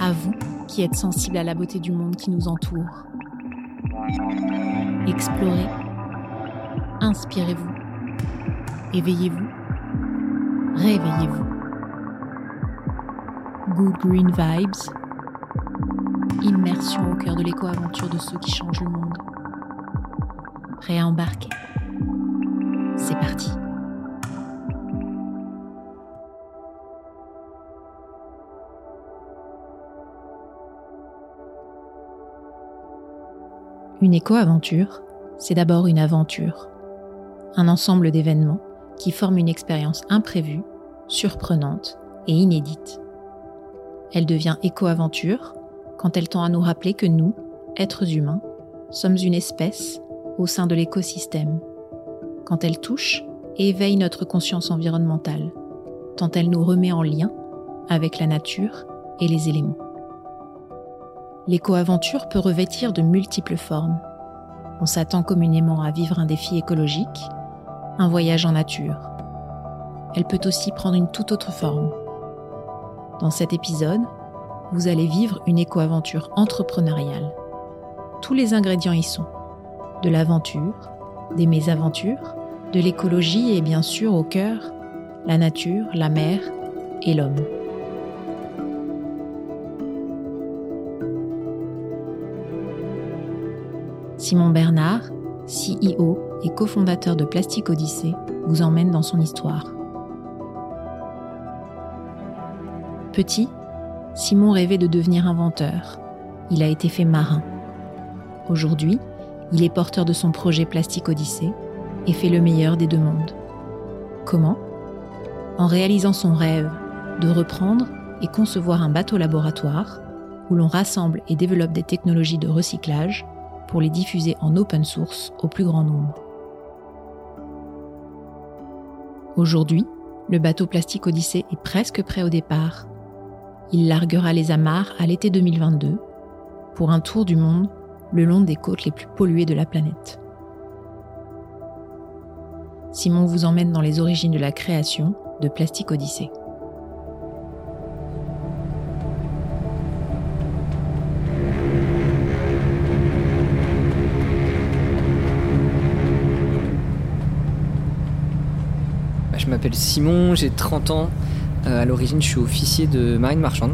À vous qui êtes sensible à la beauté du monde qui nous entoure. Explorez, inspirez-vous, éveillez-vous, réveillez-vous. Good Green Vibes, immersion au cœur de l'éco-aventure de ceux qui changent le monde. Prêt à embarquer C'est parti Une éco-aventure, c'est d'abord une aventure, un ensemble d'événements qui forment une expérience imprévue, surprenante et inédite. Elle devient éco-aventure quand elle tend à nous rappeler que nous, êtres humains, sommes une espèce au sein de l'écosystème, quand elle touche éveille notre conscience environnementale, tant elle nous remet en lien avec la nature et les éléments l'éco-aventure peut revêtir de multiples formes. On s'attend communément à vivre un défi écologique, un voyage en nature. Elle peut aussi prendre une toute autre forme. Dans cet épisode, vous allez vivre une éco-aventure entrepreneuriale. Tous les ingrédients y sont. De l'aventure, des mésaventures, de l'écologie et bien sûr au cœur, la nature, la mer et l'homme. Simon Bernard, CEO et cofondateur de Plastic Odyssée, vous emmène dans son histoire. Petit, Simon rêvait de devenir inventeur. Il a été fait marin. Aujourd'hui, il est porteur de son projet Plastic Odyssée et fait le meilleur des deux mondes. Comment? En réalisant son rêve de reprendre et concevoir un bateau laboratoire où l'on rassemble et développe des technologies de recyclage pour les diffuser en open source au plus grand nombre. Aujourd'hui, le bateau plastique Odyssée est presque prêt au départ. Il larguera les amarres à l'été 2022 pour un tour du monde le long des côtes les plus polluées de la planète. Simon vous emmène dans les origines de la création de Plastique Odyssée. M'appelle Simon, j'ai 30 ans. Euh, à l'origine, je suis officier de marine marchande.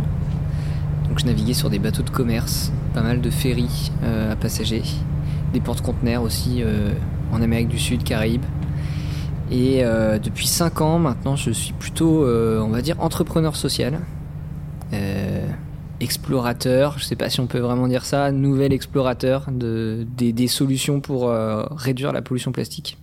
Donc je naviguais sur des bateaux de commerce, pas mal de ferries euh, à passagers, des porte-conteneurs aussi euh, en Amérique du Sud, Caraïbes. Et depuis 5 ans maintenant, je suis plutôt, on va dire, entrepreneur social, explorateur, je sais pas si on peut vraiment dire ça, nouvel explorateur de, des, des solutions pour réduire la pollution plastique.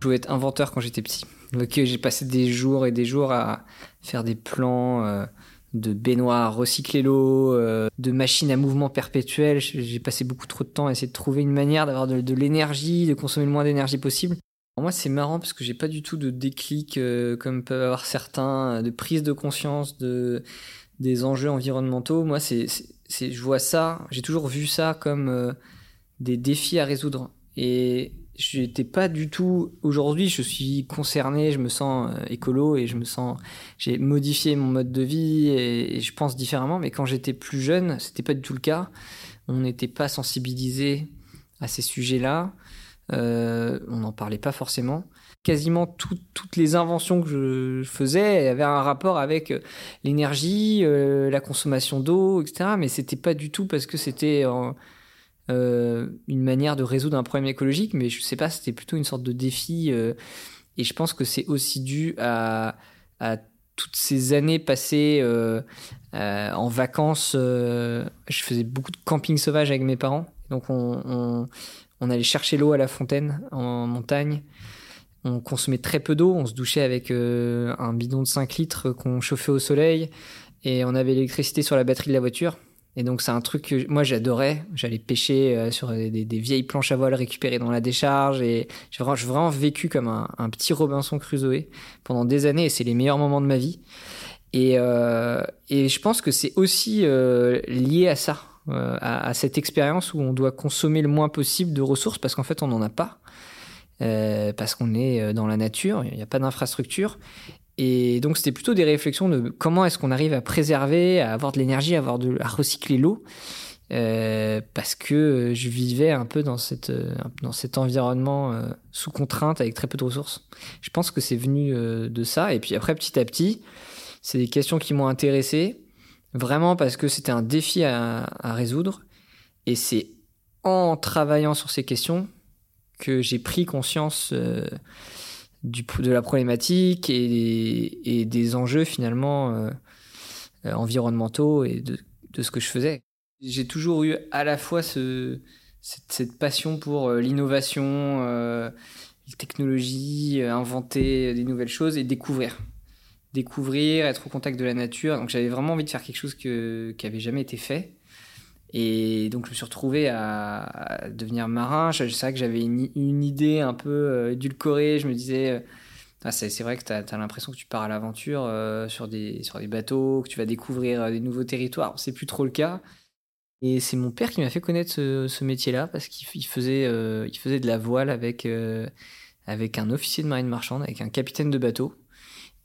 Je voulais être inventeur quand j'étais petit. Donc j'ai passé des jours et des jours à faire des plans euh, de baignoires, recycler l'eau, euh, de machines à mouvement perpétuel. J'ai passé beaucoup trop de temps à essayer de trouver une manière d'avoir de, l'énergie, de consommer le moins d'énergie possible. moi, c'est marrant parce que j'ai pas du tout de déclic euh, comme peuvent avoir certains, de prise de conscience de des enjeux environnementaux. Moi, c'est, je vois ça, j'ai toujours vu ça comme des défis à résoudre. Et j'étais pas du tout aujourd'hui je suis concerné je me sens euh, écolo et je me sens j'ai modifié mon mode de vie et, je pense différemment mais quand j'étais plus jeune c'était pas du tout le cas. On n'était pas sensibilisé à ces sujets là euh, on n'en parlait pas forcément. Quasiment toutes les inventions que je faisais avaient un rapport avec euh, l'énergie la consommation d'eau etc mais c'était pas du tout parce que c'était une manière de résoudre un problème écologique, mais je sais pas, c'était plutôt une sorte de défi. Euh, et je pense que c'est aussi dû à, toutes ces années passées euh, en vacances. je faisais beaucoup de camping sauvage avec mes parents. Donc on, on, on allait chercher l'eau à la fontaine en montagne. On consommait très peu d'eau. On se douchait avec un bidon de 5 litres qu'on chauffait au soleil. Et on avait l'électricité sur la batterie de la voiture. Et donc c'est un truc que moi j'adorais. J'allais pêcher euh, sur des, vieilles planches à voile récupérées dans la décharge et j'ai vraiment, vécu comme un, petit Robinson Crusoe pendant des années et c'est les meilleurs moments de ma vie. Et, euh, je pense que c'est aussi euh, lié à ça, à, cette expérience où on doit consommer le moins possible de ressources parce qu'en fait on n'en a pas. Parce qu'on est dans la nature, il n'y a pas d'infrastructure Et donc c'était plutôt des réflexions de comment est-ce qu'on arrive à préserver, à avoir de l'énergie, à avoir de, à recycler l'eau, euh, parce que je vivais un peu dans cette dans cet environnement sous contrainte avec très peu de ressources. Je pense que c'est venu de ça. Et puis après petit à petit, c'est des questions qui m'ont intéressé vraiment parce que c'était un défi à résoudre. Et c'est en travaillant sur ces questions que j'ai pris conscience du, de la problématique et, des enjeux finalement euh, euh, environnementaux et de, de, ce que je faisais. J'ai toujours eu à la fois ce, cette, passion pour euh, l'innovation, euh, la technologie, inventer des nouvelles choses et découvrir. Découvrir, être au contact de la nature. Donc j'avais vraiment envie de faire quelque chose que, qui avait jamais été fait. Et donc, je me suis retrouvé à, devenir marin. C'est vrai que j'avais une, idée un peu euh, édulcorée. Je me disais, euh, ah, c'est vrai que tu as, l'impression que tu pars à l'aventure euh, sur, des, bateaux, que tu vas découvrir des nouveaux territoires. C'est plus trop le cas. Et c'est mon père qui m'a fait connaître ce, métier-là parce qu'il faisait, il faisait de la voile avec, avec un officier de marine marchande, avec un capitaine de bateau.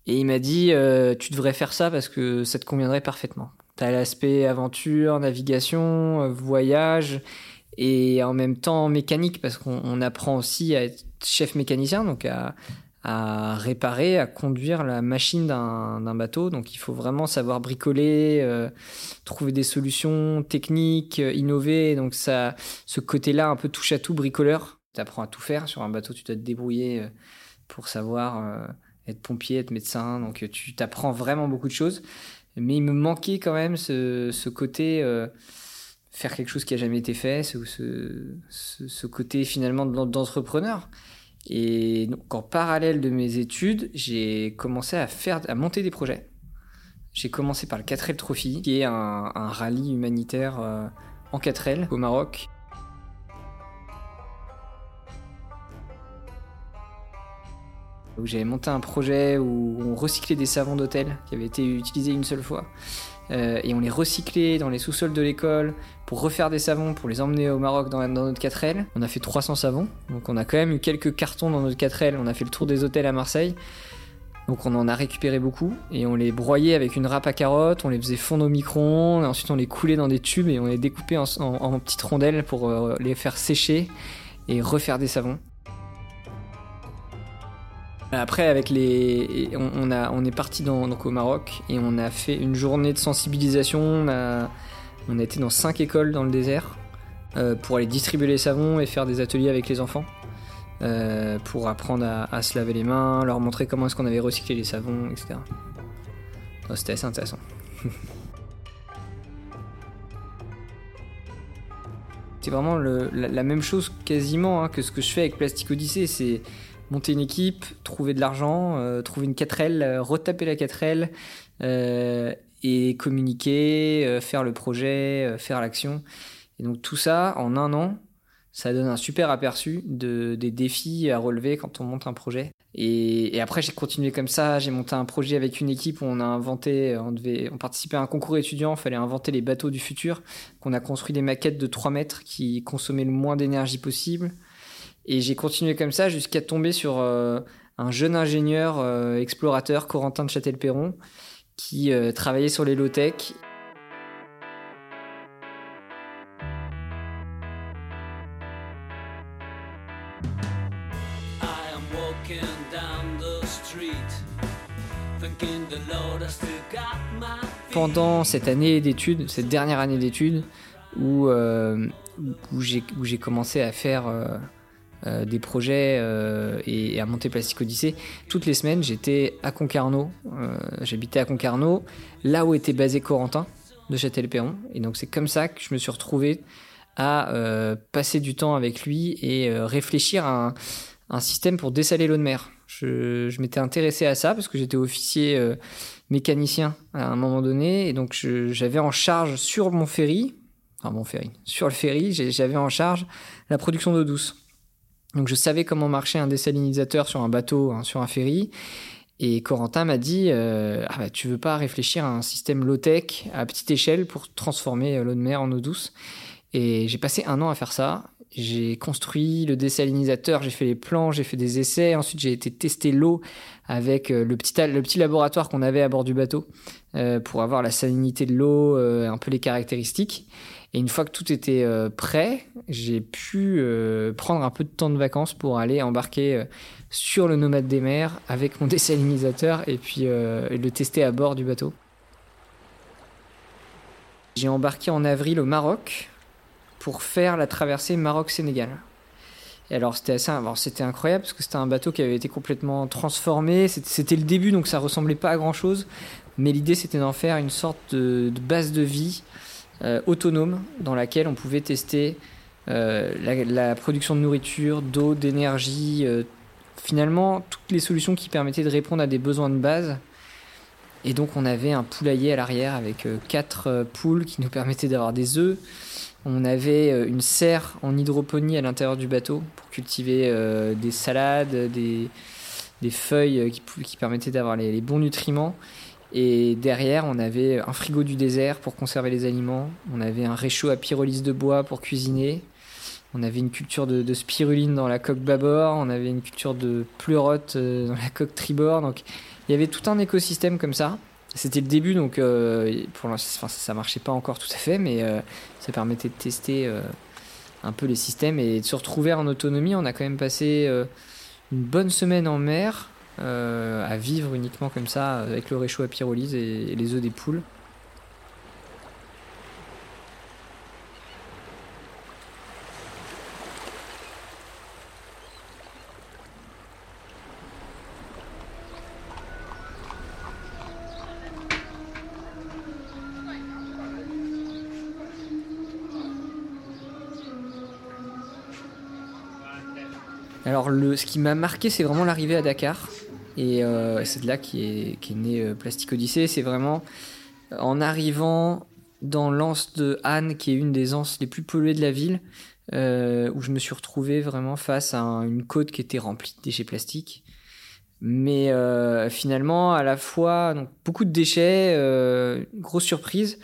Et il m'a dit, tu devrais faire ça parce que ça te conviendrait parfaitement. T'as l'aspect aventure, navigation, euh, voyage et en même temps mécanique parce qu'on apprend aussi à être chef mécanicien, donc à, réparer, à conduire la machine d'un bateau. Donc il faut vraiment savoir bricoler, euh, trouver des solutions techniques, euh, innover. Donc ça, ce côté-là un peu touche à tout bricoleur. Tu apprends à tout faire sur un bateau, tu dois te débrouiller pour savoir être pompier, être médecin. Donc tu t'apprends vraiment beaucoup de choses mais il me manquait quand même ce, ce côté euh, faire quelque chose qui a jamais été fait, ce, ce, ce côté finalement d'entrepreneur. Et donc en parallèle de mes études, j'ai commencé à faire, à monter des projets. J'ai commencé par le 4L Trophy, qui est un, rallye humanitaire euh, en 4L au Maroc. J'avais monté un projet où on recyclait des savons d'hôtel qui avaient été utilisés une seule fois. Euh, et on les recyclait dans les sous-sols de l'école pour refaire des savons, pour les emmener au Maroc dans, notre 4L. On a fait 300 savons, donc on a quand même eu quelques cartons dans notre 4L. On a fait le tour des hôtels à Marseille. Donc on en a récupéré beaucoup et on les broyait avec une râpe à carottes, on les faisait fondre au micro-ondes, ensuite on les coulait dans des tubes et on les découpait en, petites rondelles pour euh, les faire sécher et refaire des savons. Après, avec les, on, est parti donc au Maroc et on a fait une journée de sensibilisation. On a, on a été dans cinq écoles dans le désert euh, pour aller distribuer les savons et faire des ateliers avec les enfants euh, pour apprendre à, se laver les mains, leur montrer comment est-ce qu'on avait recyclé les savons, etc. C'était assez intéressant. C'est vraiment la, même chose quasiment hein, que ce que je fais avec Plastic Odyssey. C'est monter une équipe, trouver de l'argent, euh, trouver une 4L, euh, retaper la 4L euh, et communiquer, faire le projet, faire l'action. Et donc tout ça, en un an, ça donne un super aperçu de, des défis à relever quand on monte un projet. Et, après, j'ai continué comme ça. J'ai monté un projet avec une équipe où on a inventé, on devait, on participait à un concours étudiant. Il fallait inventer les bateaux du futur. Qu'on a construit des maquettes de 3 mètres qui consommaient le moins d'énergie possible. Et j'ai continué comme ça jusqu'à tomber sur euh, un jeune ingénieur euh, explorateur, Corentin de Châtel-Perron, qui euh, travaillait sur les low-tech. Pendant cette année d'études, cette dernière année d'études, où, où j'ai commencé à faire euh, des projets euh, et, à monter Plastic Odyssée. Toutes les semaines, j'étais à Concarneau. Euh, j'habitais à Concarneau, là où était basé Corentin de Châtel-Perron. Et donc c'est comme ça que je me suis retrouvé à passer du temps avec lui et réfléchir à un, système pour dessaler l'eau de mer. Je, je m'étais intéressé à ça parce que j'étais officier mécanicien à un moment donné et donc j'avais en charge sur mon ferry, enfin mon ferry, sur le ferry, j'avais en charge la production d'eau douce. Donc je savais comment marchait un désalinisateur sur un bateau, hein, sur un ferry. Et Corentin m'a dit euh, ah bah, Tu veux pas réfléchir à un système low-tech à petite échelle pour transformer euh, l'eau de mer en eau douce? Et j'ai passé un an à faire ça. j'ai construit le désalinisateur, j'ai fait les plans, j'ai fait des essais. Ensuite, j'ai été tester l'eau avec petit, le petit laboratoire qu'on avait à bord du bateau pour avoir la salinité de l'eau, un peu les caractéristiques. Et une fois que tout était prêt, j'ai pu prendre un peu de temps de vacances pour aller embarquer sur le nomade des mers avec mon désalinisateur et puis le tester à bord du bateau. J'ai embarqué en avril au Maroc pour faire la traversée Maroc-Sénégal. Et alors c'était assez, c'était incroyable parce que c'était un bateau qui avait été complètement transformé. C'était le début donc ça ressemblait pas à grand chose, mais l'idée c'était d'en faire une sorte de, base de vie euh, autonome dans laquelle on pouvait tester euh, la, production de nourriture, d'eau, d'énergie, euh, finalement toutes les solutions qui permettaient de répondre à des besoins de base et donc on avait un poulailler à l'arrière avec quatre poules qui nous permettaient d'avoir des œufs. On avait une serre en hydroponie à l'intérieur du bateau pour cultiver des salades, des, feuilles qui, permettaient d'avoir les, bons nutriments. Et derrière, on avait un frigo du désert pour conserver les aliments. On avait un réchaud à pyrolyse de bois pour cuisiner. On avait une culture de, spiruline dans la coque bâbord. On avait une culture de pleurote dans la coque tribord. Donc il y avait tout un écosystème comme ça. C'était le début, donc euh, pour l'instant, ça marchait pas encore tout à fait, mais euh, ça permettait de tester euh, un peu les systèmes et de se retrouver en autonomie. On a quand même passé une bonne semaine en mer à vivre uniquement comme ça, avec le réchaud à pyrolyse et les œufs des poules. Alors, le, ce qui m'a marqué, c'est vraiment l'arrivée à Dakar. Et euh, c'est de là qu'est est, né euh, Plastic Odyssey. C'est vraiment en arrivant dans l'anse de Anne, qui est une des anses les plus polluées de la ville, euh, où je me suis retrouvé vraiment face à une côte qui était remplie de déchets plastiques. Mais finalement, à la fois, beaucoup de déchets, grosse surprise,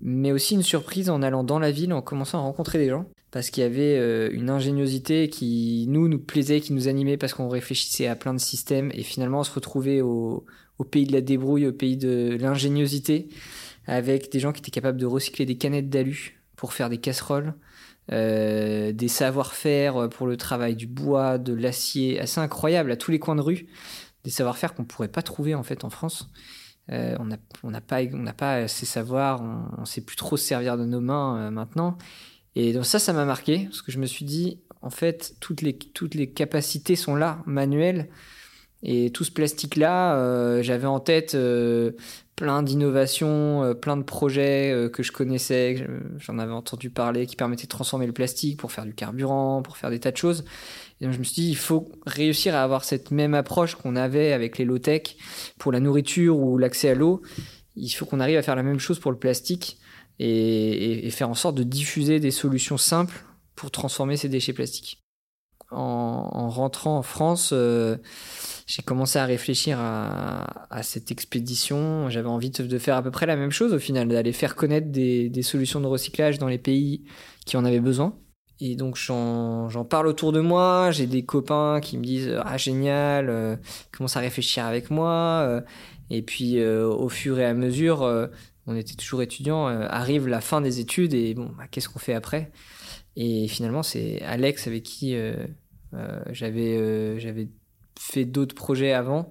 mais aussi une surprise en allant dans la ville, en commençant à rencontrer des gens parce qu'il y avait euh, une ingéniosité qui nous plaisait, qui nous animait parce qu'on réfléchissait à plein de systèmes et finalement on se retrouvait au, pays de la débrouille, au pays de l'ingéniosité, avec des gens qui étaient capables de recycler des canettes d'alu pour faire des casseroles, euh, des savoir-faire pour le travail du bois, de l'acier, assez incroyable à tous les coins de rue, des savoir-faire qu'on pourrait pas trouver en fait en France. Euh, on n'a pas, on savoirs, on, ne sait plus trop se servir de nos mains maintenant. Et donc ça, ça m'a marqué, parce que je me suis dit, en fait, toutes les, toutes les capacités sont là, manuelles. Et tout ce plastique-là, euh, j'avais en tête euh, plein d'innovations, euh, plein de projets que je connaissais, j'en avais entendu parler, qui permettaient de transformer le plastique pour faire du carburant, pour faire des tas de choses. Et donc je me suis dit, il faut réussir à avoir cette même approche qu'on avait avec les low-tech pour la nourriture ou l'accès à l'eau. Il faut qu'on arrive à faire la même chose pour le plastique et, faire en sorte de diffuser des solutions simples pour transformer ces déchets plastiques. En, rentrant en France, euh, j'ai commencé à réfléchir à, cette expédition. J'avais envie de, faire à peu près la même chose au final, d'aller faire connaître des, solutions de recyclage dans les pays qui en avaient besoin. Et donc j'en parle autour de moi, j'ai des copains qui me disent ah génial, euh, commencent à réfléchir avec moi. Euh, et puis au fur et à mesure, on était toujours étudiants, euh, arrive la fin des études et bon, bah, qu'est-ce qu'on fait après? Et finalement, c'est Alex avec qui euh, euh, j'avais fait d'autres projets avant.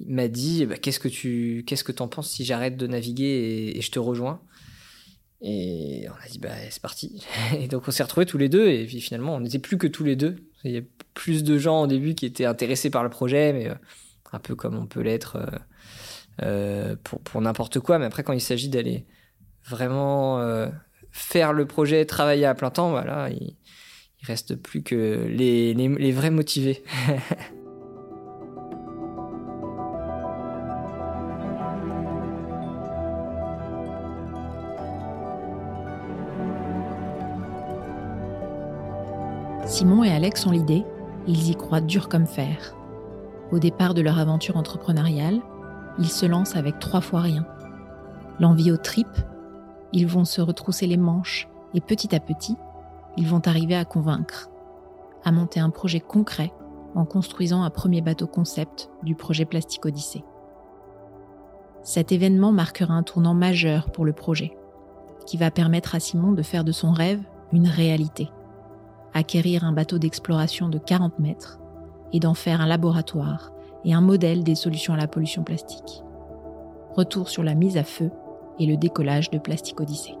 Il m'a dit bah, qu'est-ce que tu qu'est-ce que t'en penses si j'arrête de naviguer et, je te rejoins? Et on a dit bah c'est parti. Et donc on s'est retrouvés tous les deux et finalement on n'était plus que tous les deux. Il y a plus de gens au début qui étaient intéressés par le projet, mais un peu comme on peut l'être euh, pour, pour n'importe quoi. Mais après, quand il s'agit d'aller vraiment euh, faire le projet, travailler à plein temps, voilà, il, il reste plus que les, les vrais motivés. Simon et Alex ont l'idée, ils y croient dur comme fer. Au départ de leur aventure entrepreneuriale, ils se lancent avec trois fois rien. L'envie aux tripes, ils vont se retrousser les manches et petit à petit, ils vont arriver à convaincre, à monter un projet concret en construisant un premier bateau concept du projet Plastique Odyssée. Cet événement marquera un tournant majeur pour le projet, qui va permettre à Simon de faire de son rêve une réalité, acquérir un bateau d'exploration de 40 mètres et d'en faire un laboratoire et un modèle des solutions à la pollution plastique. Retour sur la mise à feu et le décollage de Plastique Odyssée.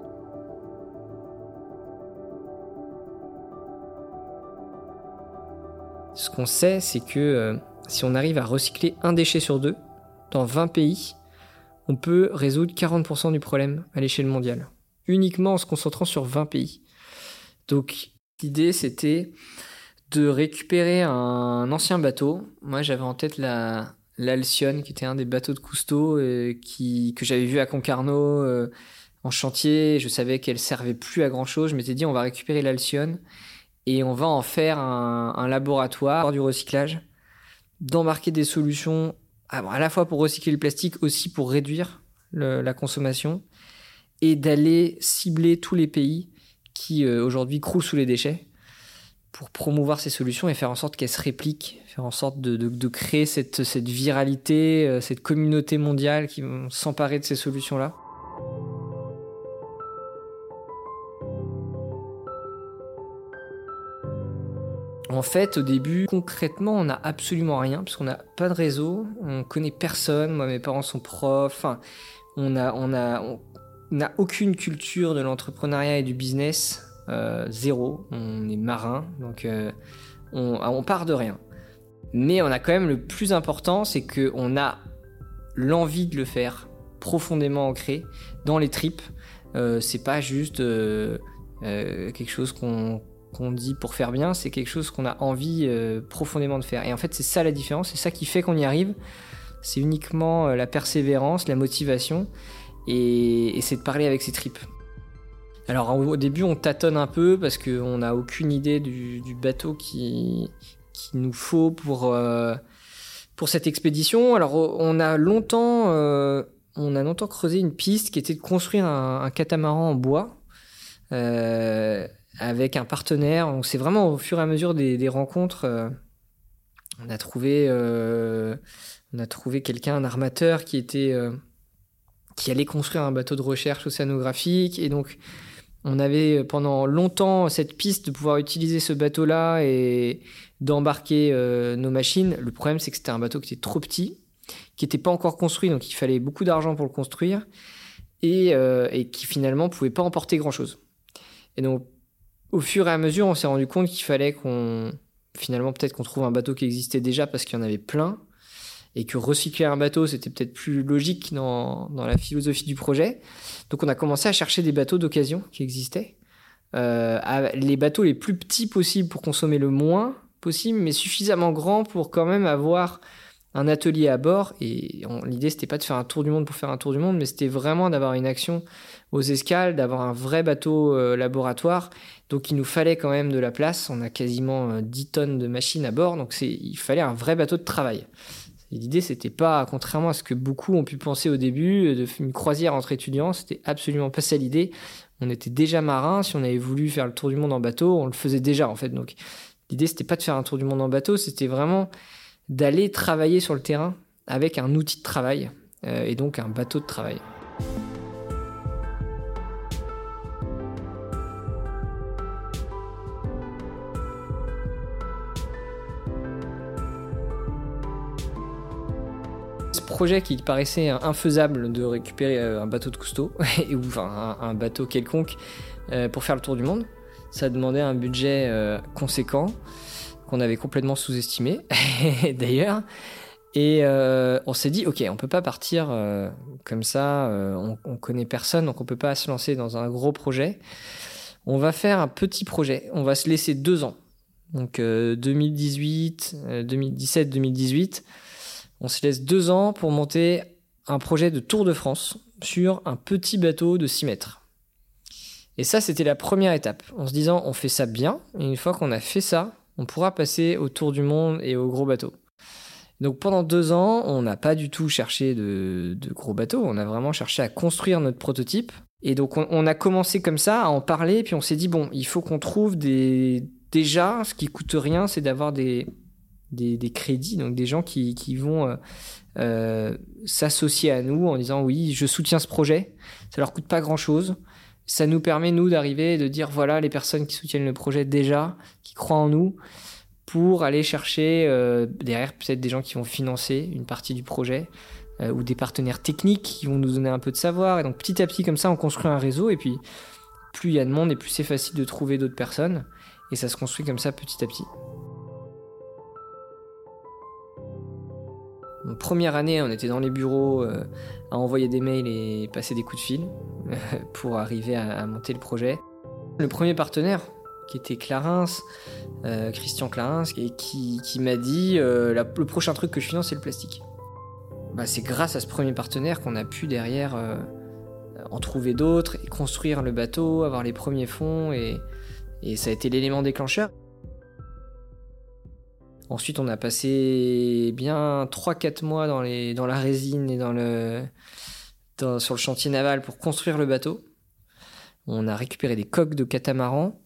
Ce qu'on sait, c'est que euh, si on arrive à recycler un déchet sur deux, dans 20 pays, on peut résoudre 40% du problème à l'échelle mondiale. Uniquement en se concentrant sur 20 pays. Donc l'idée c'était de récupérer un ancien bateau. Moi j'avais en tête la l'Alcyone qui était un des bateaux de Cousteau euh, que j'avais vu à Concarneau euh, en chantier. Je savais qu'elle servait plus à grand chose. Je m'étais dit on va récupérer l'Alcyone et on va en faire un, laboratoire du recyclage, d'embarquer des solutions à la fois pour recycler le plastique, aussi pour réduire la consommation, et d'aller cibler tous les pays qui euh, aujourd'hui croulent sous les déchets pour promouvoir ces solutions et faire en sorte qu'elles se répliquent, faire en sorte de, créer cette, viralité, euh, cette communauté mondiale qui vont s'emparer de ces solutions-là. En fait, au début, concrètement, on n'a absolument rien, parce qu'on n'a pas de réseau, on connaît personne. Moi, mes parents sont profs. On n'a on a, on aucune culture de l'entrepreneuriat et du business. Euh, zéro. On est marin, donc euh, on, on, part de rien. Mais on a quand même le plus important, c'est qu'on a l'envie de le faire profondément ancré dans les tripes. Euh, c'est pas juste quelque chose qu'on dit pour faire bien, c'est quelque chose qu'on a envie profondément de faire. Et en fait, c'est ça la différence, c'est ça qui fait qu'on y arrive. C'est uniquement la persévérance, la motivation, et, c'est de parler avec ses tripes. Alors au début, on tâtonne un peu parce qu'on n'a aucune idée du, bateau qui, nous faut pour, euh, cette expédition. Alors on a longtemps, on a longtemps creusé une piste qui était de construire un, catamaran en bois avec un partenaire. Donc c'est vraiment au fur et à mesure des, rencontres, euh, on a trouvé, euh, trouvé quelqu'un, un armateur qui était, euh, qui allait construire un bateau de recherche océanographique, et donc on avait pendant longtemps cette piste de pouvoir utiliser ce bateau-là et d'embarquer nos machines. Le problème, c'est que c'était un bateau qui était trop petit, qui n'était pas encore construit, donc il fallait beaucoup d'argent pour le construire, et, et qui finalement pouvait pas emporter grand-chose. Et donc au fur et à mesure, on s'est rendu compte qu'il fallait qu'on. Finalement, peut-être qu'on trouve un bateau qui existait déjà parce qu'il y en avait plein. Et que recycler un bateau, c'était peut-être plus logique dans, la philosophie du projet. Donc, on a commencé à chercher des bateaux d'occasion qui existaient. Euh, les bateaux les plus petits possibles pour consommer le moins possible, mais suffisamment grands pour quand même avoir un atelier à bord. Et l'idée, c'était pas de faire un tour du monde pour faire un tour du monde, mais c'était vraiment d'avoir une action aux escales, d'avoir un vrai bateau euh, laboratoire. Donc il nous fallait quand même de la place. On a quasiment 10 euh, tonnes de machines à bord, donc il fallait un vrai bateau de travail. L'idée, c'était pas, contrairement à ce que beaucoup ont pu penser au début, euh, de une croisière entre étudiants, c'était absolument pas ça l'idée. On était déjà marins. Si on avait voulu faire le tour du monde en bateau, on le faisait déjà en fait. Donc l'idée, c'était pas de faire un tour du monde en bateau, c'était vraiment d'aller travailler sur le terrain avec un outil de travail et donc un bateau de travail. Projet qui paraissait infaisable de récupérer euh, un bateau de Cousteau, ou enfin un, bateau quelconque, euh, pour faire le tour du monde. Ça demandait un budget euh, conséquent, qu'on avait complètement sous-estimé, d'ailleurs. Et on s'est dit, ok, on peut pas partir comme ça, on, on, connaît personne, donc on peut pas se lancer dans un gros projet. On va faire un petit projet, on va se laisser deux ans. Donc 2018, 2017, 2018 on se laisse deux ans pour monter un projet de Tour de France sur un petit bateau de 6 mètres. Et ça, c'était la première étape, en se disant on fait ça bien, et une fois qu'on a fait ça, on pourra passer au tour du monde et au gros bateau. Donc pendant deux ans, on n'a pas du tout cherché de, gros bateaux, on a vraiment cherché à construire notre prototype. Et donc on, a commencé comme ça à en parler, puis on s'est dit, bon, il faut qu'on trouve des... Déjà, ce qui coûte rien, c'est d'avoir des, des, crédits, donc des gens qui, vont euh, euh, s'associer à nous en disant, oui, je soutiens ce projet, ça leur coûte pas grand-chose. Ça nous permet, nous, d'arriver et de dire, voilà, les personnes qui soutiennent le projet déjà, qui croient en nous, pour aller chercher euh, derrière peut-être des gens qui vont financer une partie du projet ou des partenaires techniques qui vont nous donner un peu de savoir. Et donc petit à petit comme ça, on construit un réseau et puis plus il y a de monde et plus c'est facile de trouver d'autres personnes. Et ça se construit comme ça petit à petit. Première année, on était dans les bureaux euh, à envoyer des mails et passer des coups de fil pour arriver à monter le projet. Le premier partenaire, qui était Clarins, euh, Christian Clarins, et qui, m'a dit euh, le prochain truc que je finance, c'est le plastique. Bah, c'est grâce à ce premier partenaire qu'on a pu derrière en trouver d'autres et construire le bateau, avoir les premiers fonds, et, ça a été l'élément déclencheur. Ensuite, on a passé bien 3-4 mois dans, la résine et dans le, sur le chantier naval pour construire le bateau. On a récupéré des coques de catamaran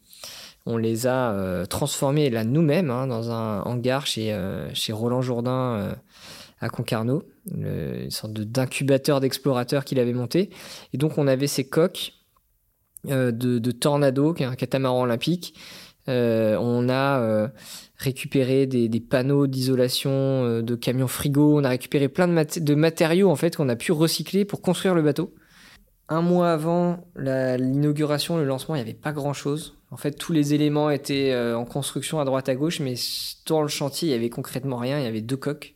on les a euh, transformés là nous-mêmes hein, dans un hangar chez, euh, Roland Jourdain euh, à Concarneau, une sorte d'incubateur d'explorateurs qu'il avait monté. Et donc on avait ces coques de, Tornado, qui est un catamaran olympique. On a récupéré des, panneaux d'isolation de camions frigo. On a récupéré plein de, matériaux en fait qu'on a pu recycler pour construire le bateau. Un mois avant l'inauguration, le lancement, il n'y avait pas grand-chose. En fait, tous les éléments étaient euh, en construction à droite à gauche, mais dans le chantier, il y avait concrètement rien. Il y avait deux coques.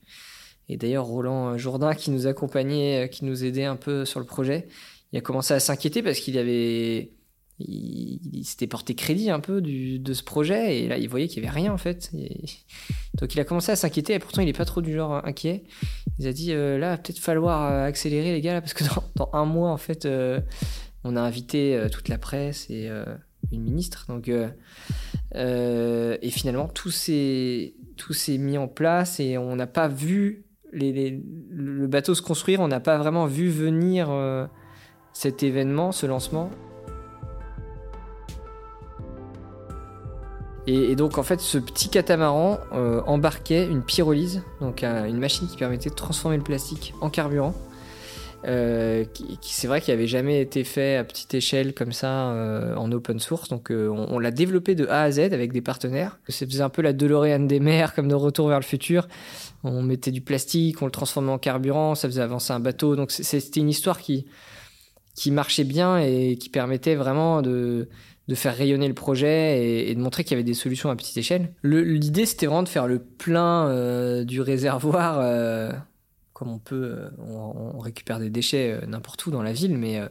Et d'ailleurs, Roland Jourdain, qui nous accompagnait, euh, qui nous aidait un peu sur le projet, il a commencé à s'inquiéter parce qu'il avait, il, s'était porté crédit un peu de ce projet et là, il voyait qu'il y avait rien en fait. donc, il a commencé à s'inquiéter et pourtant, il n'est pas trop du genre inquiet. Il a dit euh, là, peut-être falloir accélérer les gars parce que dans, un mois, en fait, on a invité toute la presse et une ministre. Donc, euh, euh, et finalement, tout s'est, tout s'est mis en place et on n'a pas vu le bateau se construire, on n'a pas vraiment vu venir euh, cet événement, ce lancement. Et, donc en fait, ce petit catamaran embarquait une pyrolyse, donc une machine qui permettait de transformer le plastique en carburant. Euh, qui, c'est vrai qu'il avait jamais été fait à petite échelle comme ça euh, en open source. Donc euh, on, l'a développé de A à Z avec des partenaires. Faisait un peu la DeLorean des mers, comme de Retour vers le futur. On mettait du plastique, on le transformait en carburant, ça faisait avancer un bateau. Donc c'était une histoire qui marchait bien et qui permettait vraiment de de faire rayonner le projet et, et de montrer qu'il y avait des solutions à petite échelle. L'idée, c'était vraiment de faire le plein du réservoir comme on peut, euh, on, récupère des déchets euh, n'importe où dans la ville, mais, euh,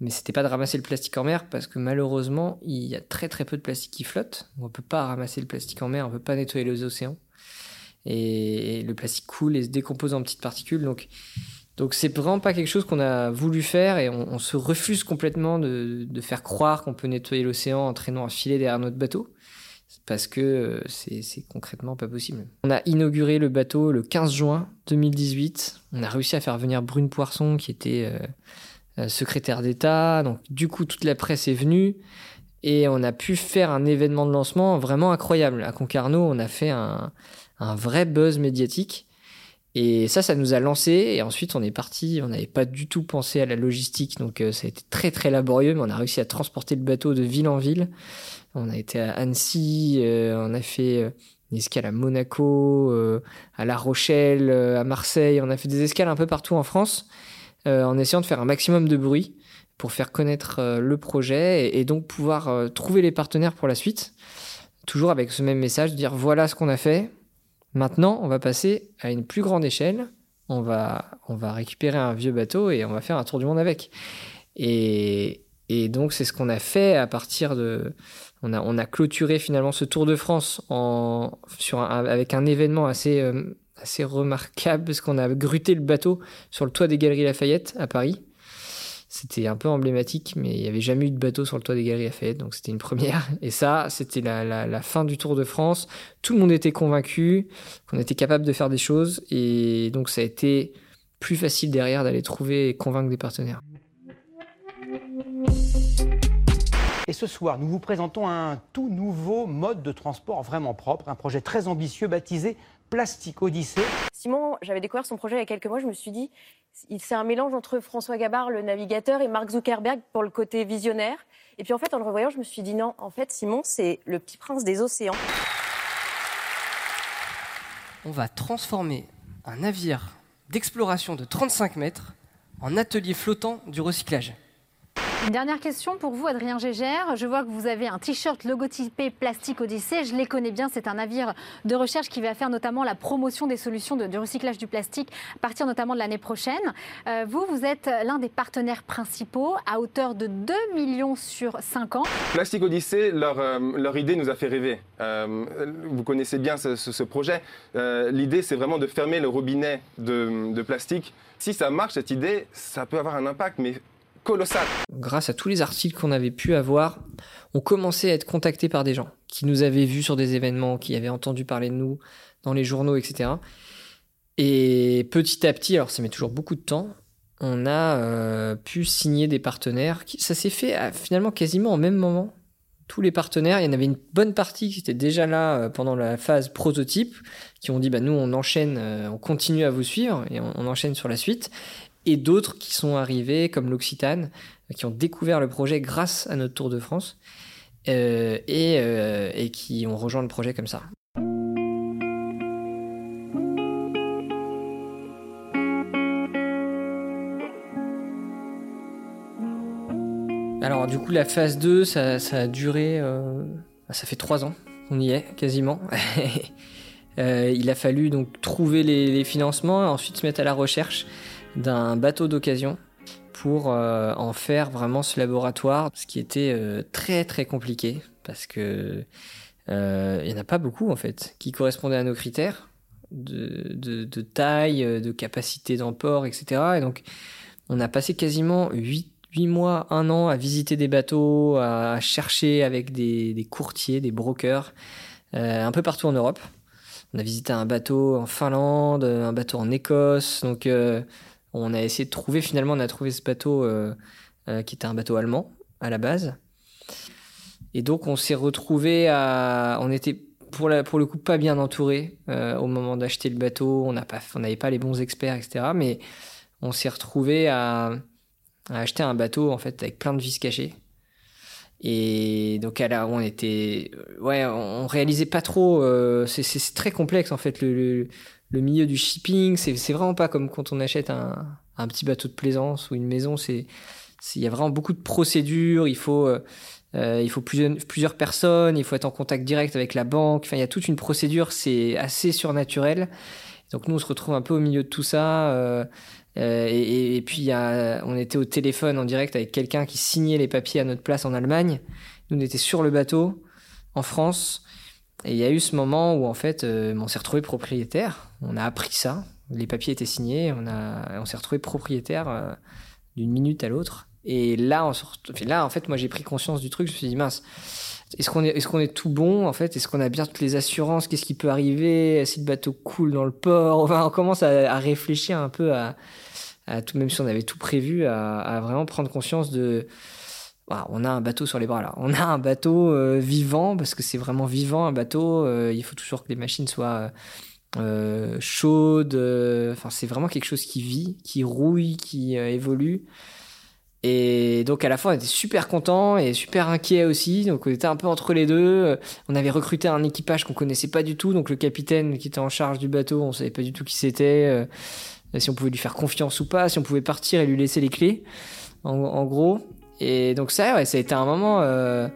mais c'était pas de ramasser le plastique en mer parce que malheureusement, il y a très très peu de plastique qui flotte. On peut pas ramasser le plastique en mer, on peut pas nettoyer les océans. Et, le plastique coule et se décompose en petites particules. Donc, donc c'est vraiment pas quelque chose qu'on a voulu faire et on, se refuse complètement de, faire croire qu'on peut nettoyer l'océan en traînant un filet derrière notre bateau parce que euh, c'est concrètement pas possible. On a inauguré le bateau le 15 juin 2018. On a réussi à faire venir Brune Poisson qui était euh, euh, secrétaire d'État. Donc du coup toute la presse est venue et on a pu faire un événement de lancement vraiment incroyable. À Concarneau, on a fait un vrai buzz médiatique. Et ça, ça nous a lancé. Et ensuite, on est parti. On n'avait pas du tout pensé à la logistique. Donc, ça a été très, très laborieux. Mais on a réussi à transporter le bateau de ville en ville. On a été à Annecy, euh, on a fait euh, une escale à Monaco, euh, à La Rochelle, à Marseille. On a fait des escales un peu partout en France en essayant de faire un maximum de bruit pour faire connaître le projet et, donc pouvoir trouver les partenaires pour la suite. Toujours avec ce même message, dire voilà ce qu'on a fait. Maintenant, on va passer à une plus grande échelle. On va, on va récupérer un vieux bateau et on va faire un tour du monde avec. Et, et donc, c'est ce qu'on a fait à partir de, on a, on a clôturé finalement ce Tour de France en, sur avec un événement assez, euh, assez remarquable parce qu'on a gruté le bateau sur le toit des Galeries Lafayette à Paris. C'était un peu emblématique, mais il n'y avait jamais eu de bateau sur le toit des Galeries Lafayette, donc c'était une première. Et ça, c'était la, fin du Tour de France. Tout le monde était convaincu qu'on était capable de faire des choses, et donc ça a été plus facile derrière d'aller trouver et convaincre des partenaires. Et ce soir, nous vous présentons un tout nouveau mode de transport vraiment propre, un projet très ambitieux baptisé Plastique Odyssée. Simon, j'avais découvert son projet il y a quelques mois, je me suis dit, c'est un mélange entre François Gabard, le navigateur, et Mark Zuckerberg pour le côté visionnaire. Et puis en fait, en le revoyant, je me suis dit non, en fait, Simon, c'est le petit prince des océans. On va transformer un navire d'exploration de 35 mètres en atelier flottant du recyclage. Une dernière question pour vous, Adrien Gégère. Je vois que vous avez un t-shirt logotypé Plastique Odyssée. Je les connais bien. C'est un navire de recherche qui va faire notamment la promotion des solutions de, recyclage du plastique à partir notamment de l'année prochaine. Euh, vous, vous êtes l'un des partenaires principaux à hauteur de 2 millions sur 5 ans. Plastique Odyssée, leur, euh, leur idée nous a fait rêver. Euh, vous connaissez bien ce, projet. L'idée, c'est vraiment de fermer le robinet de, de plastique. Si ça marche, cette idée, ça peut avoir un impact, mais Grâce à tous les articles qu'on avait pu avoir, on commençait à être contacté par des gens qui nous avaient vus sur des événements, qui avaient entendu parler de nous dans les journaux, etc. Et petit à petit, alors ça met toujours beaucoup de temps, on a euh, pu signer des partenaires. Ça s'est fait euh, finalement quasiment au même moment. Tous les partenaires, il y en avait une bonne partie qui était déjà là euh, pendant la phase prototype, qui ont dit bah nous on enchaîne, on continue à vous suivre et on enchaîne sur la suite et d'autres qui sont arrivés, comme l'Occitane, qui ont découvert le projet grâce à notre Tour de France euh, et, euh, et, qui ont rejoint le projet comme ça. Alors du coup la phase 2 ça, a duré, euh, ça fait trois ans qu'on y est quasiment. il a fallu donc trouver les, les financements et ensuite se mettre à la recherche d'un bateau d'occasion pour euh, en faire vraiment ce laboratoire, ce qui était euh, très très compliqué parce que euh, il n'y en a pas beaucoup en fait qui correspondaient à nos critères de, de, taille, de capacité d'emport, etc. Et donc on a passé quasiment 8, 8 mois, un an à visiter des bateaux, à chercher avec des courtiers, des brokers, un peu partout en Europe. On a visité un bateau en Finlande, un bateau en Écosse, donc on a essayé de trouver, finalement, on a trouvé ce bateau euh, euh, qui était un bateau allemand à la base. Et donc, on s'est retrouvé à. On était pour, le coup pas bien entouré euh, au moment d'acheter le bateau. On n'avait pas les bons experts, etc. Mais on s'est retrouvé à, acheter un bateau en fait avec plein de vis cachées. Et donc là, on était, ouais, on réalisait pas trop. c'est très complexe en fait le milieu du shipping, c'est vraiment pas comme quand on achète un, petit bateau de plaisance ou une maison. C'est il y a vraiment beaucoup de procédures. Il faut euh, il faut plusieurs, plusieurs personnes. Il faut être en contact direct avec la banque. Enfin, il y a toute une procédure. C'est assez surnaturel. Donc nous, on se retrouve un peu au milieu de tout ça. Euh, euh et, et, puis, y a, on était au téléphone en direct avec quelqu'un qui signait les papiers à notre place en Allemagne. Nous, on était sur le bateau en France. Et il y a eu ce moment où en fait, euh, on s'est retrouvé propriétaire. On a appris ça. Les papiers étaient signés. On a, on s'est retrouvé propriétaire euh, d'une minute à l'autre. Et là, en fait, moi, j'ai pris conscience du truc. Je me suis dit mince. Est-ce qu'on est, est-ce qu'on est tout bon en fait? Est-ce qu'on a bien toutes les assurances? Qu'est-ce qui peut arriver? Si le bateau coule dans le port? On commence à, réfléchir un peu à, tout, même si on avait tout prévu, à vraiment prendre conscience de on a un bateau sur les bras là. On a un bateau euh, vivant parce que c'est vraiment vivant un bateau. Euh, il faut toujours que les machines soient euh, chaudes. Enfin, c'est vraiment quelque chose qui vit, qui rouille, qui évolue. Et donc à la fois on était super content et super inquiet aussi. Donc on était un peu entre les deux. On avait recruté un équipage qu'on connaissait pas du tout. Donc le capitaine qui était en charge du bateau, on savait pas du tout qui c'était, si on pouvait lui faire confiance ou pas, si on pouvait partir et lui laisser les clés. en gros. Et donc ça, ouais, ça a été un moment euh,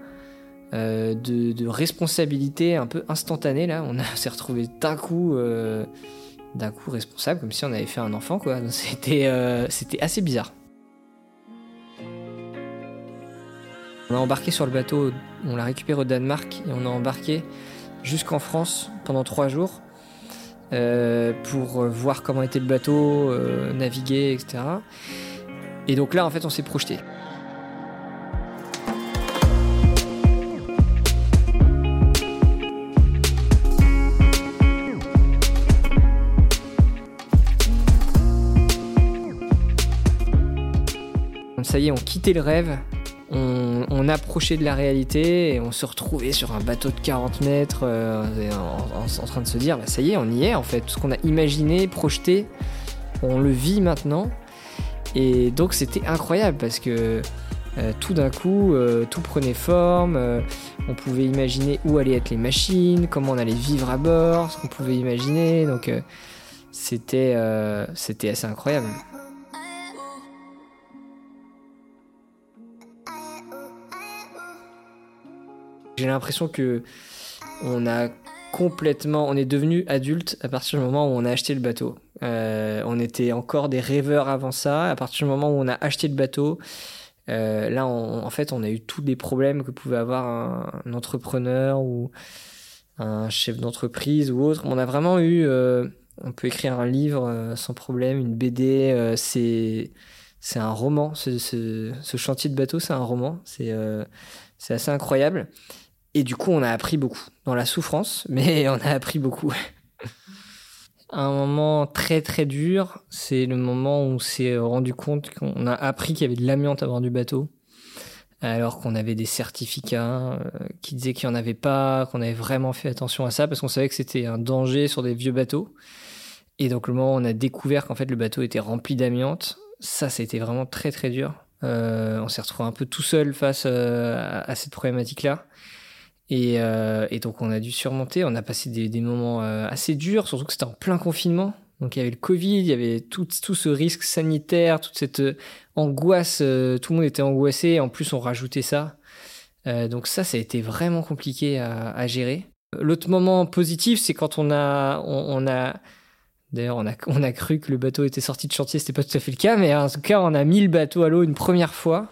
euh, de, responsabilité un peu instantané là. On s'est retrouvé d'un coup, euh, d'un coup responsable, comme si on avait fait un enfant quoi. C'était, c'était assez bizarre. On a embarqué sur le bateau, on l'a récupéré au Danemark et on a embarqué jusqu'en France pendant trois jours pour voir comment était le bateau, naviguer, etc. Et donc là, en fait, on s'est projeté. On quittait le rêve, on, approchait de la réalité et on se retrouvait sur un bateau de 40 mètres euh, en, train de se dire, bah, ça y est, on y est en fait. Tout ce qu'on a imaginé, projeté, on le vit maintenant. Et donc c'était incroyable parce que euh, tout d'un coup, euh, tout prenait forme. on pouvait imaginer où allaient être les machines, comment on allait vivre à bord, ce qu'on pouvait imaginer. Donc c'était assez incroyable. J'ai l'impression que on a complètement, on est devenu adulte à partir du moment où on a acheté le bateau. Euh, on était encore des rêveurs avant ça. À partir du moment où on a acheté le bateau, euh, là, en fait, on a eu tous les problèmes que pouvait avoir un, entrepreneur ou un chef d'entreprise ou autre. On a vraiment eu, euh, on peut écrire un livre sans problème, une BD. c'est c'est un roman. Ce, chantier de bateau, c'est un roman. C'est assez incroyable. Et du coup, on a appris beaucoup dans la souffrance, mais on a appris beaucoup. Un moment très très dur, c'est le moment où on s'est rendu compte qu'on a appris qu'il y avait de l'amiante à bord du bateau, alors qu'on avait des certificats euh, qui disaient qu'il n'y en avait pas, qu'on avait vraiment fait attention à ça, parce qu'on savait que c'était un danger sur des vieux bateaux. Et donc le moment où on a découvert qu'en fait le bateau était rempli d'amiante, ça, été vraiment très très dur. Euh, on s'est retrouvé un peu tout seul face euh, à cette problématique-là. Euh, et, donc on a dû surmonter, on a passé des, moments euh, assez durs, surtout que c'était en plein confinement. Donc il y avait le Covid, il y avait tout, ce risque sanitaire, toute cette euh, angoisse, tout le monde était angoissé, en plus on rajoutait ça. donc ça, ça a été vraiment compliqué à, gérer. L'autre moment positif, c'est quand on a, on, a D'ailleurs, on a, on a cru que le bateau était sorti de chantier, c'était pas tout à fait le cas, mais en tout cas, on a mis le bateau à l'eau une première fois.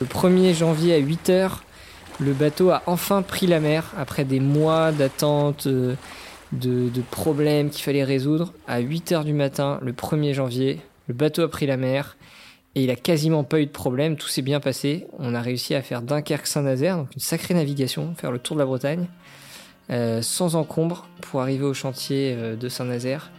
Le 1er janvier à 8h, le bateau a enfin pris la mer après des mois d'attente, euh, de, problèmes qu'il fallait résoudre. À 8h du matin, le 1er janvier, le bateau a pris la mer et il a quasiment pas eu de problème, tout s'est bien passé. On a réussi à faire Dunkerque-Saint-Nazaire, donc une sacrée navigation, faire le tour de la Bretagne, euh, sans encombre pour arriver au chantier euh, de Saint-Nazaire.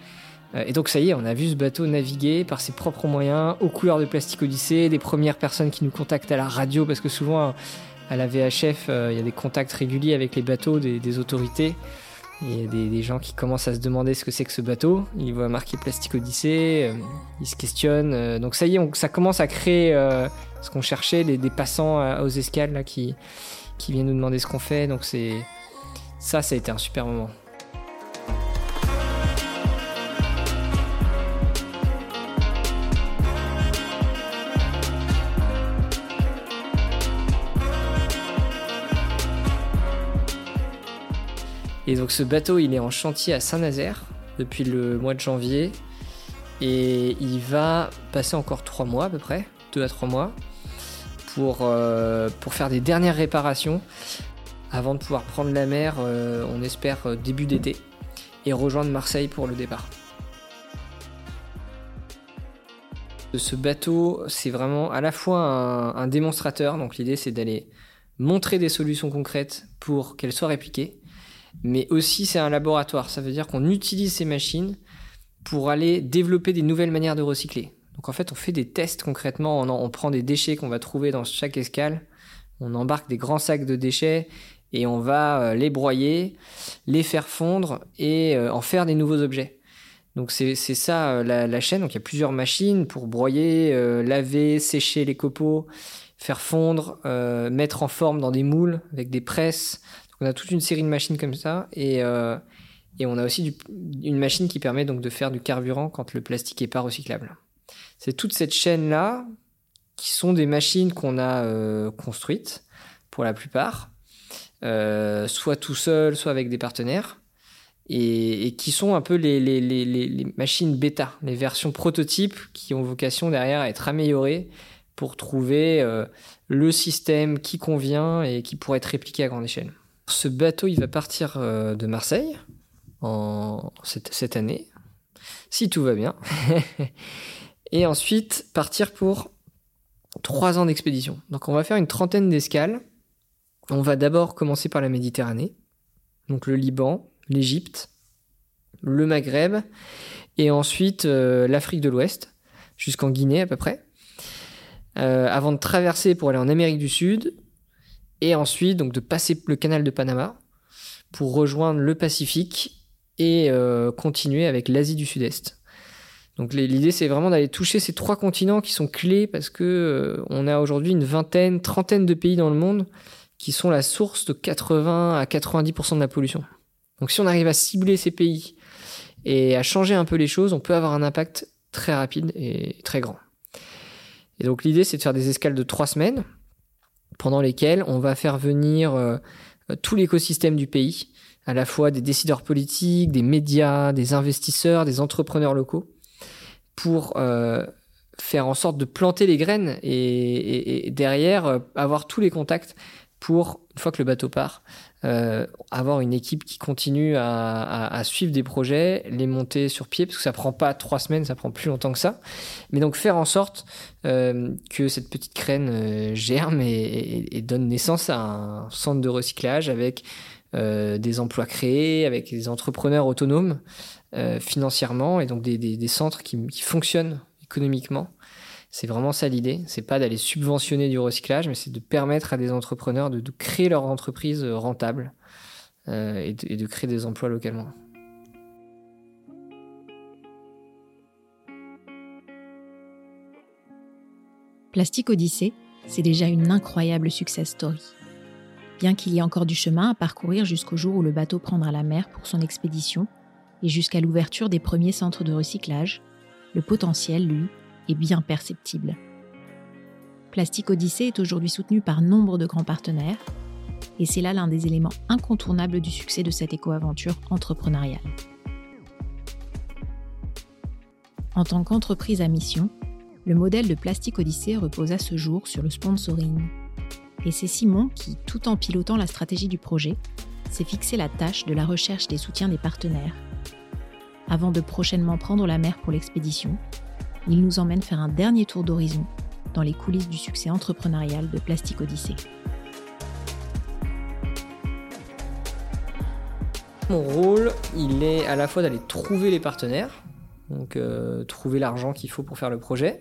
Euh, et donc ça y est, on a vu ce bateau naviguer par ses propres moyens, aux couleurs de Plastique Odyssée, des premières personnes qui nous contactent à la radio, parce que souvent à la VHF, euh, il y a des contacts réguliers avec les bateaux des, autorités. Il y a des, gens qui commencent à se demander ce que c'est que ce bateau. Ils voient marqué Plastique Odyssée, euh, ils se questionnent. donc ça y est, ça commence à créer ce qu'on cherchait, des, passants aux escales là, qui, qui viennent nous demander ce qu'on fait. Donc c'est ça, ça a été un super moment. Et donc ce bateau, il est en chantier à Saint-Nazaire depuis le mois de janvier. Et il va passer encore trois mois à peu près, deux à trois mois, pour, euh, pour faire des dernières réparations avant de pouvoir prendre la mer, euh, on espère euh, début d'été, et rejoindre Marseille pour le départ. Ce bateau, c'est vraiment à la fois un démonstrateur, donc l'idée c'est d'aller montrer des solutions concrètes pour qu'elles soient répliquées, mais aussi c'est un laboratoire. Ça veut dire qu'on utilise ces machines pour aller développer des nouvelles manières de recycler. Donc en fait, on fait des tests concrètement, on, prend des déchets qu'on va trouver dans chaque escale, on embarque des grands sacs de déchets et on va euh, les broyer, les faire fondre et euh, en faire des nouveaux objets. Donc c'est ça euh, la, chaîne. Donc il y a plusieurs machines pour broyer, laver, sécher les copeaux, faire fondre, mettre en forme dans des moules avec des presses, on a toute une série de machines comme ça et, euh, on a aussi une machine qui permet donc de faire du carburant quand le plastique n'est pas recyclable. C'est toute cette chaîne-là qui sont des machines qu'on a euh, construites pour la plupart, euh, soit tout seul, soit avec des partenaires. Et, qui sont un peu les, les, machines bêta, les versions prototypes qui ont vocation derrière à être améliorées pour trouver le système qui convient et qui pourrait être répliqué à grande échelle Ce bateau, il va partir euh, de Marseille cette année, si tout va bien. et ensuite partir pour trois ans d'expédition. Donc on va faire une trentaine d'escales. On va d'abord commencer par la Méditerranée, donc le Liban, l'Égypte, le Maghreb, et ensuite euh, l'Afrique de l'Ouest, jusqu'en Guinée à peu près, euh, avant de traverser pour aller en Amérique du Sud, et ensuite donc de passer le canal de Panama pour rejoindre le Pacifique et euh, continuer avec l'Asie du Sud-Est. Donc l'idée c'est vraiment d'aller toucher ces trois continents qui sont clés parce que on a aujourd'hui une vingtaine, trentaine de pays dans le monde qui sont la source de 80 à 90% de la pollution. Donc si on arrive à cibler ces pays et à changer un peu les choses, on peut avoir un impact très rapide et très grand. Et donc l'idée, c'est de faire des escales de trois semaines, pendant lesquelles on va faire venir euh, tout l'écosystème du pays, à la fois des décideurs politiques, des médias, des investisseurs, des entrepreneurs locaux, pour euh, faire en sorte de planter les graines et, derrière euh, avoir tous les contacts pour, une fois que le bateau part, euh, avoir une équipe qui continue à, suivre des projets, les monter sur pied, parce que ça prend pas trois semaines, ça prend plus longtemps que ça. Mais donc faire en sorte euh, que cette petite graine euh, germe et, donne naissance à un centre de recyclage avec des emplois créés, avec des entrepreneurs autonomes financièrement, et donc des, centres qui fonctionnent économiquement c'est vraiment ça l'idée. C'est pas d'aller subventionner du recyclage, mais c'est de permettre à des entrepreneurs de, créer leur entreprise rentable euh, et, de, et de créer des emplois localement. Plastique Odyssée, c'est déjà une incroyable success story. Bien qu'il y ait encore du chemin à parcourir jusqu'au jour où le bateau prendra la mer pour son expédition et jusqu'à l'ouverture des premiers centres de recyclage, le potentiel, lui, est bien perceptible. Plastique Odyssée est aujourd'hui soutenu par nombre de grands partenaires, et c'est là l'un des éléments incontournables du succès de cette éco-aventure entrepreneuriale. En tant qu'entreprise à mission, le modèle de Plastique Odyssée repose à ce jour sur le sponsoring. Et c'est Simon qui, tout en pilotant la stratégie du projet, s'est fixé la tâche de la recherche des soutiens des partenaires. Avant de prochainement prendre la mer pour l'expédition, il nous emmène faire un dernier tour d'horizon dans les coulisses du succès entrepreneurial de Plastique Odyssée. Mon rôle, il est à la fois d'aller trouver les partenaires, donc euh, trouver l'argent qu'il faut pour faire le projet,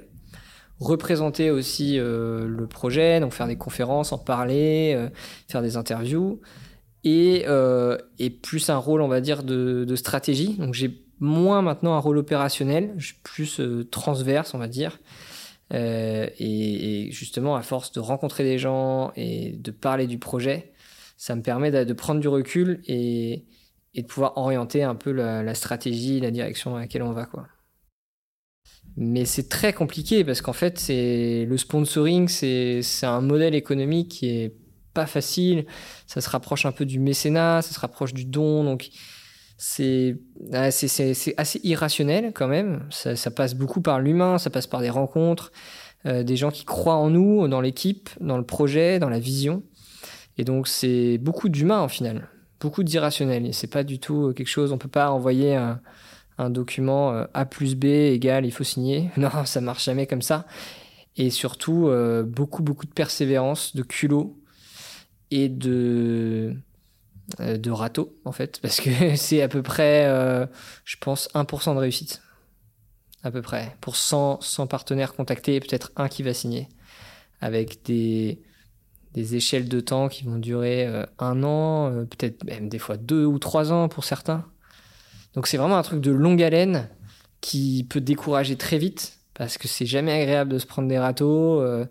représenter aussi euh, le projet, donc faire des conférences, en parler, euh, faire des interviews, et, plus un rôle, on va dire, de, stratégie. Moins maintenant un rôle opérationnel, plus euh, transverse, on va dire. Euh, et, justement, à force de rencontrer des gens et de parler du projet, ça me permet de, prendre du recul et, de pouvoir orienter un peu la, la, stratégie, la direction à laquelle on va, quoi. Mais c'est très compliqué parce qu'en fait, le sponsoring, c'est un modèle économique qui est pas facile. Ça se rapproche un peu du mécénat, ça se rapproche du don, donc c'est assez irrationnel quand même. Ça, ça passe beaucoup par l'humain, ça passe par des rencontres, euh, des gens qui croient en nous, dans l'équipe, dans le projet, dans la vision. Et donc c'est beaucoup d'humain en final, beaucoup d'irrationnel. Et c'est pas du tout quelque chose. On peut pas envoyer un, un document euh, A plus B égale, il faut signer. Non, ça marche jamais comme ça. Et surtout euh, beaucoup beaucoup de persévérance, de culot et de de râteau en fait parce que c'est à peu près euh, je pense 1% de réussite. À peu près. Pour 100, 100 partenaires contactés peut-être un qui va signer. Avec des des échelles de temps qui vont durer euh, un an euh, peut-être même des fois deux ou trois ans pour certains. Donc c'est vraiment un truc de longue haleine qui peut décourager très vite parce que c'est jamais agréable de se prendre des râteaux euh,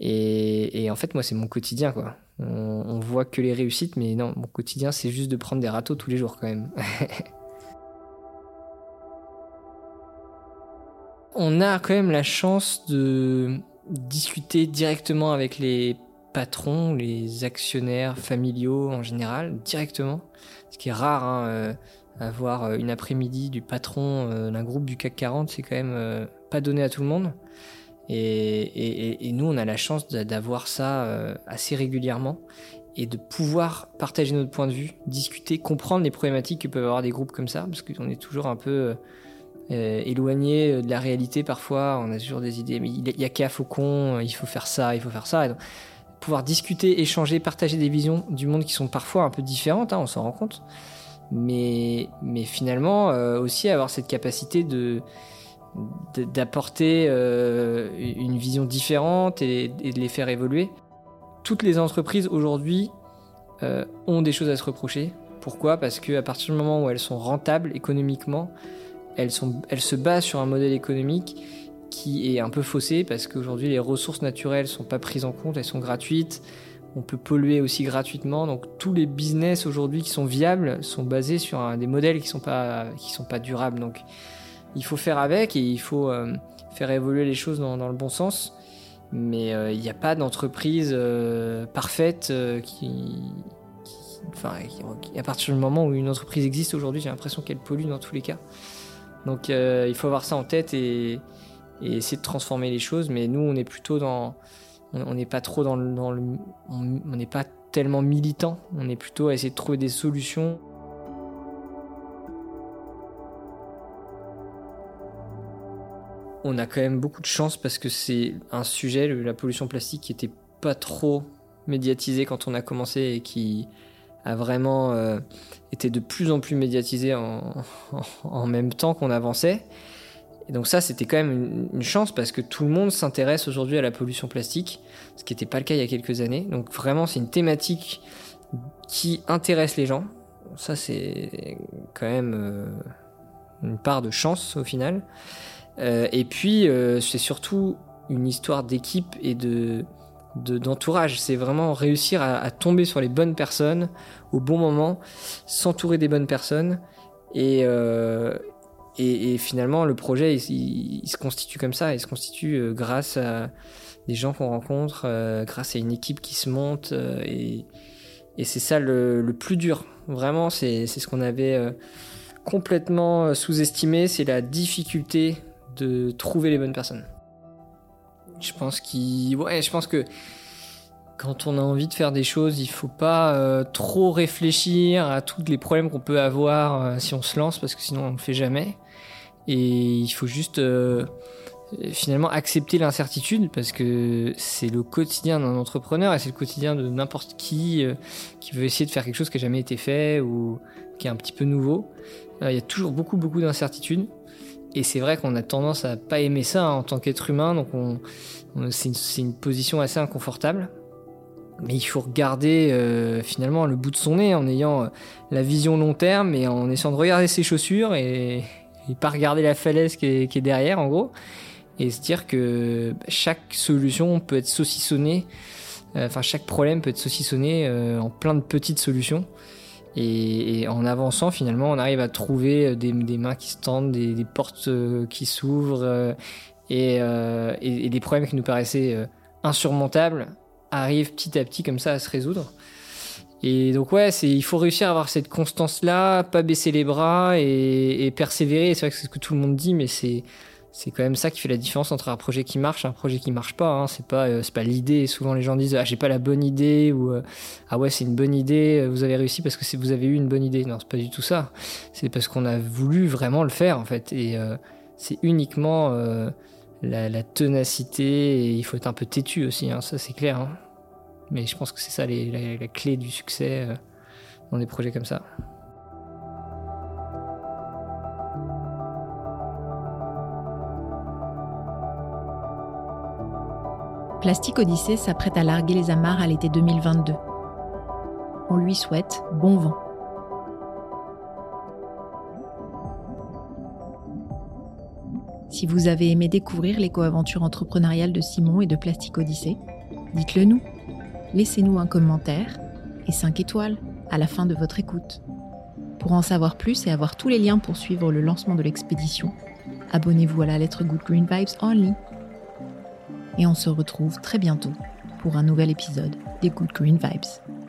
et, et en fait moi c'est mon quotidien quoi on, on, voit que les réussites, mais non, mon quotidien, c'est juste de prendre des râteaux tous les jours quand même. on a quand même la chance de discuter directement avec les patrons, les actionnaires familiaux en général, directement. Ce qui est rare, hein, euh, avoir une après-midi du patron euh, d'un groupe du CAC 40, c'est quand même euh, pas donné à tout le monde. Et, nous, on a la chance d'avoir ça euh, assez régulièrement. et de pouvoir partager notre point de vue, discuter, comprendre les problématiques que peuvent avoir des groupes comme ça, parce qu'on est toujours un peu euh, éloigné de la réalité parfois, on a toujours des idées, mais il y a qu'à Faucon, il faut faire ça, il faut faire ça. Pouvoir discuter, échanger, partager des visions du monde qui sont parfois un peu différentes, hein, on s'en rend compte. Mais, finalement, euh, aussi avoir cette capacité de d'apporter euh, une vision différente et, de les faire évoluer. Toutes les entreprises aujourd'hui euh, ont des choses à se reprocher. Pourquoi? Parce qu'à partir du moment où elles sont rentables économiquement, elles, se basent sur un modèle économique qui est un peu faussé parce qu'aujourd'hui les ressources naturelles sont pas prises en compte, elles sont gratuites. On peut polluer aussi gratuitement. Donc tous les business aujourd'hui qui sont viables sont basés sur des modèles qui sont sont pas durables. Il faut faire avec et il faut euh, faire évoluer les choses dans, le bon sens. Mais euh, il n'y a pas d'entreprise euh, parfaite qui, enfin, à partir du moment où une entreprise existe aujourd'hui, j'ai l'impression qu'elle pollue dans tous les cas. Donc il faut avoir ça en tête et, essayer de transformer les choses. Mais nous, on est plutôt dans. On n'est pas trop. Dans le on n'est pas tellement militant. On est plutôt à essayer de trouver des solutions. On a quand même beaucoup de chance parce que c'est un sujet, la pollution plastique, qui était pas trop médiatisé quand on a commencé et qui a vraiment euh, été de plus en plus médiatisé en, même temps qu'on avançait. Et donc ça, c'était quand même une, chance parce que tout le monde s'intéresse aujourd'hui à la pollution plastique, ce qui n'était pas le cas il y a quelques années. Donc vraiment, c'est une thématique qui intéresse les gens. Ça, c'est quand même euh, une part de chance au final. Euh, et puis, euh, c'est surtout une histoire d'équipe et de d'entourage. c'est vraiment réussir à, tomber sur les bonnes personnes au bon moment, s'entourer des bonnes personnes et, et, finalement, le projet, il, se constitue comme ça. Il se constitue euh, grâce à des gens qu'on rencontre, euh, grâce à une équipe qui se monte. Euh, et, c'est ça le, plus dur. Vraiment, c'est ce qu'on avait complètement sous-estimé. C'est la difficulté de trouver les bonnes personnes. Je pense qu'il, je pense que quand on a envie de faire des choses, il faut pas trop réfléchir à tous les problèmes qu'on peut avoir si on se lance, parce que sinon on ne fait jamais. Et il faut juste euh, finalement accepter l'incertitude parce que c'est le quotidien d'un entrepreneur et c'est le quotidien de n'importe qui euh, qui veut essayer de faire quelque chose qui n'a jamais été fait ou qui est un petit peu nouveau. Euh, il y a toujours beaucoup beaucoup d'incertitudes et c'est vrai qu'on a tendance à pas aimer ça hein, en tant qu'être humain donc on, c'est une, une, position assez inconfortable. Mais il faut regarder finalement le bout de son nez en ayant la vision long terme et en essayant de regarder ses chaussures et, pas regarder la falaise qui est, derrière en gros et se dire que chaque solution peut être saucissonnée euh, enfin chaque problème peut être saucissonné euh, en plein de petites solutions et, en avançant finalement on arrive à trouver euh, des, mains qui se tendent des, portes qui s'ouvrent et, et, des problèmes qui nous paraissaient insurmontables arrivent petit à petit comme ça à se résoudre et donc ouais, il faut réussir à avoir cette constance là, pas baisser les bras et, persévérer. C'est vrai que c'est ce que tout le monde dit, mais c'est c'est quand même ça qui fait la différence entre un projet qui marche et un projet qui marche pas. Hein. C'est pas euh, pas l'idée. Souvent les gens disent ah j'ai pas la bonne idée ou euh, ah ouais c'est une bonne idée. Euh, vous avez réussi parce que vous avez eu une bonne idée. Non c'est pas du tout ça. C'est parce qu'on a voulu vraiment le faire en fait. Et c'est uniquement la, la, il faut être un peu têtu aussi. Hein. Ça c'est clair. Hein. Mais je pense que c'est ça la, clé du succès dans des projets comme ça. Plastic Odyssey s'apprête à larguer les amarres à l'été 2022. On lui souhaite bon vent. Si vous avez aimé découvrir l'éco-aventure entrepreneuriale de Simon et de Plastic Odyssey, dites-le nous laissez-nous un commentaire et 5 étoiles à la fin de votre écoute. Pour en savoir plus et avoir tous les liens pour suivre le lancement de l'expédition, abonnez-vous à la lettre Good Green Vibes ligne. Et on se retrouve très bientôt pour un nouvel épisode des Good Green Vibes.